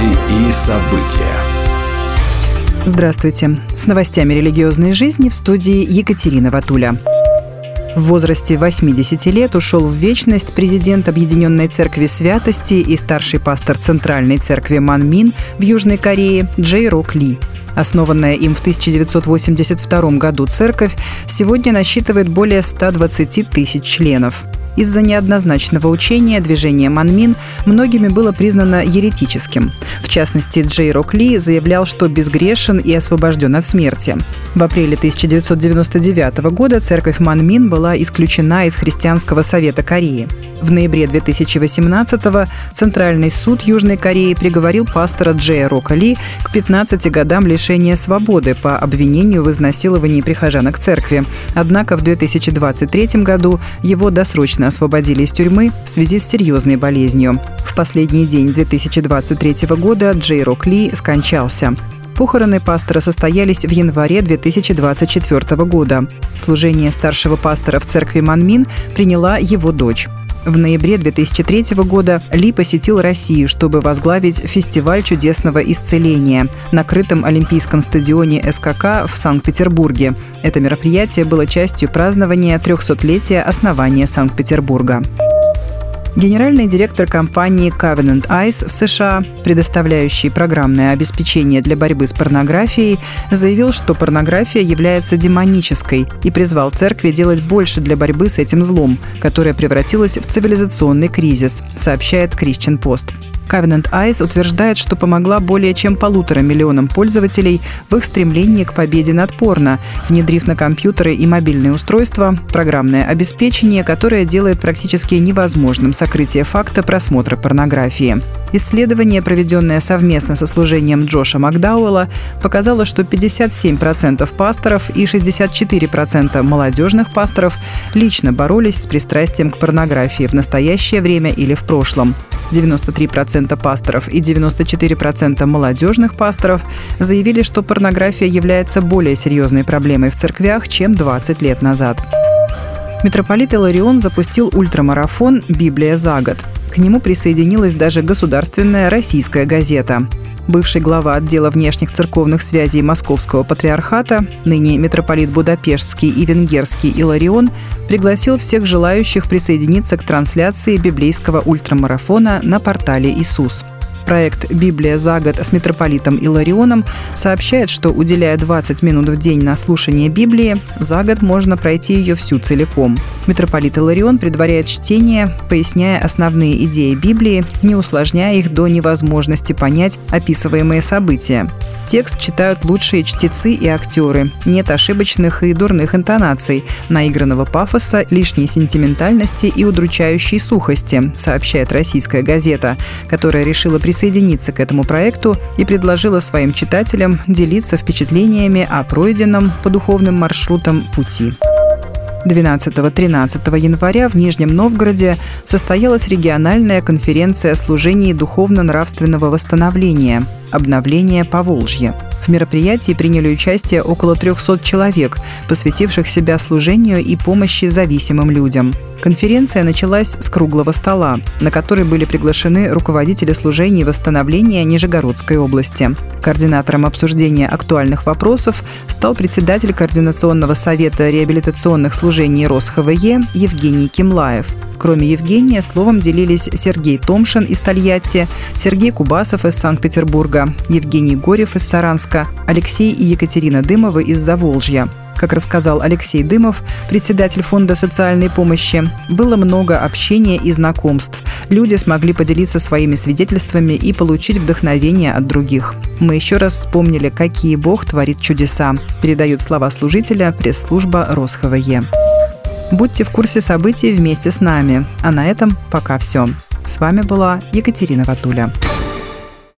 Новости и события. Здравствуйте. С новостями религиозной жизни в студии Екатерина Ватуля. В возрасте 80 лет ушел в вечность президент Объединенной Церкви Святости и старший пастор Центральной Церкви Манмин в Южной Корее Джей Рок Ли. Основанная им в 1982 году церковь сегодня насчитывает более 120 тысяч членов. Из-за неоднозначного учения движение Манмин многими было признано еретическим. В частности, Джей Рок Ли заявлял, что безгрешен и освобожден от смерти. В апреле 1999 года церковь Манмин была исключена из Христианского совета Кореи. В ноябре 2018 Центральный суд Южной Кореи приговорил пастора Джея Рока Ли к 15 годам лишения свободы по обвинению в изнасиловании прихожанок церкви. Однако в 2023 году его досрочно освободили из тюрьмы в связи с серьезной болезнью. В последний день 2023 года Джей Рок Ли скончался. Похороны пастора состоялись в январе 2024 года. Служение старшего пастора в церкви Манмин приняла его дочь. В ноябре 2003 года Ли посетил Россию, чтобы возглавить фестиваль чудесного исцеления на крытом Олимпийском стадионе СКК в Санкт-Петербурге. Это мероприятие было частью празднования 300-летия основания Санкт-Петербурга. Генеральный директор компании Covenant Eyes в США, предоставляющий программное обеспечение для борьбы с порнографией, заявил, что порнография является демонической и призвал церкви делать больше для борьбы с этим злом, которое превратилось в цивилизационный кризис, сообщает Christian Post. Covenant Eyes утверждает, что помогла более чем полутора миллионам пользователей в их стремлении к победе над порно, внедрив на компьютеры и мобильные устройства программное обеспечение, которое делает практически невозможным сокрытие факта просмотра порнографии. Исследование, проведенное совместно со служением Джоша Макдауэлла, показало, что 57% пасторов и 64% молодежных пасторов лично боролись с пристрастием к порнографии в настоящее время или в прошлом. 93% пасторов и 94% молодежных пасторов заявили, что порнография является более серьезной проблемой в церквях, чем 20 лет назад. Митрополит Иларион запустил ультрамарафон «Библия за год». К нему присоединилась даже государственная российская газета. Бывший глава отдела внешних церковных связей Московского патриархата, ныне митрополит Будапештский и Венгерский Иларион, пригласил всех желающих присоединиться к трансляции библейского ультрамарафона на портале «Иисус». Проект «Библия за год» с митрополитом Иларионом сообщает, что, уделяя 20 минут в день на слушание Библии, за год можно пройти ее всю целиком. Митрополит Иларион предваряет чтение, поясняя основные идеи Библии, не усложняя их до невозможности понять описываемые события. Текст читают лучшие чтецы и актеры. Нет ошибочных и дурных интонаций, наигранного пафоса, лишней сентиментальности и удручающей сухости, сообщает российская газета, которая решила присоединиться к этому проекту и предложила своим читателям делиться впечатлениями о пройденном по духовным маршрутам пути. 12-13 января в Нижнем Новгороде состоялась региональная конференция о служении духовно-нравственного восстановления «Обновление по Волжье». В мероприятии приняли участие около 300 человек, посвятивших себя служению и помощи зависимым людям. Конференция началась с круглого стола, на который были приглашены руководители служений восстановления Нижегородской области. Координатором обсуждения актуальных вопросов стал председатель Координационного совета реабилитационных служений РосХВЕ Евгений Кимлаев. Кроме Евгения, словом делились Сергей Томшин из Тольятти, Сергей Кубасов из Санкт-Петербурга, Евгений Горев из Саранска, Алексей и Екатерина Дымовы из Заволжья. Как рассказал Алексей Дымов, председатель Фонда социальной помощи, было много общения и знакомств. Люди смогли поделиться своими свидетельствами и получить вдохновение от других. Мы еще раз вспомнили, какие Бог творит чудеса, передают слова служителя пресс-служба РосХВЕ. Будьте в курсе событий вместе с нами. А на этом пока все. С вами была Екатерина Ватуля.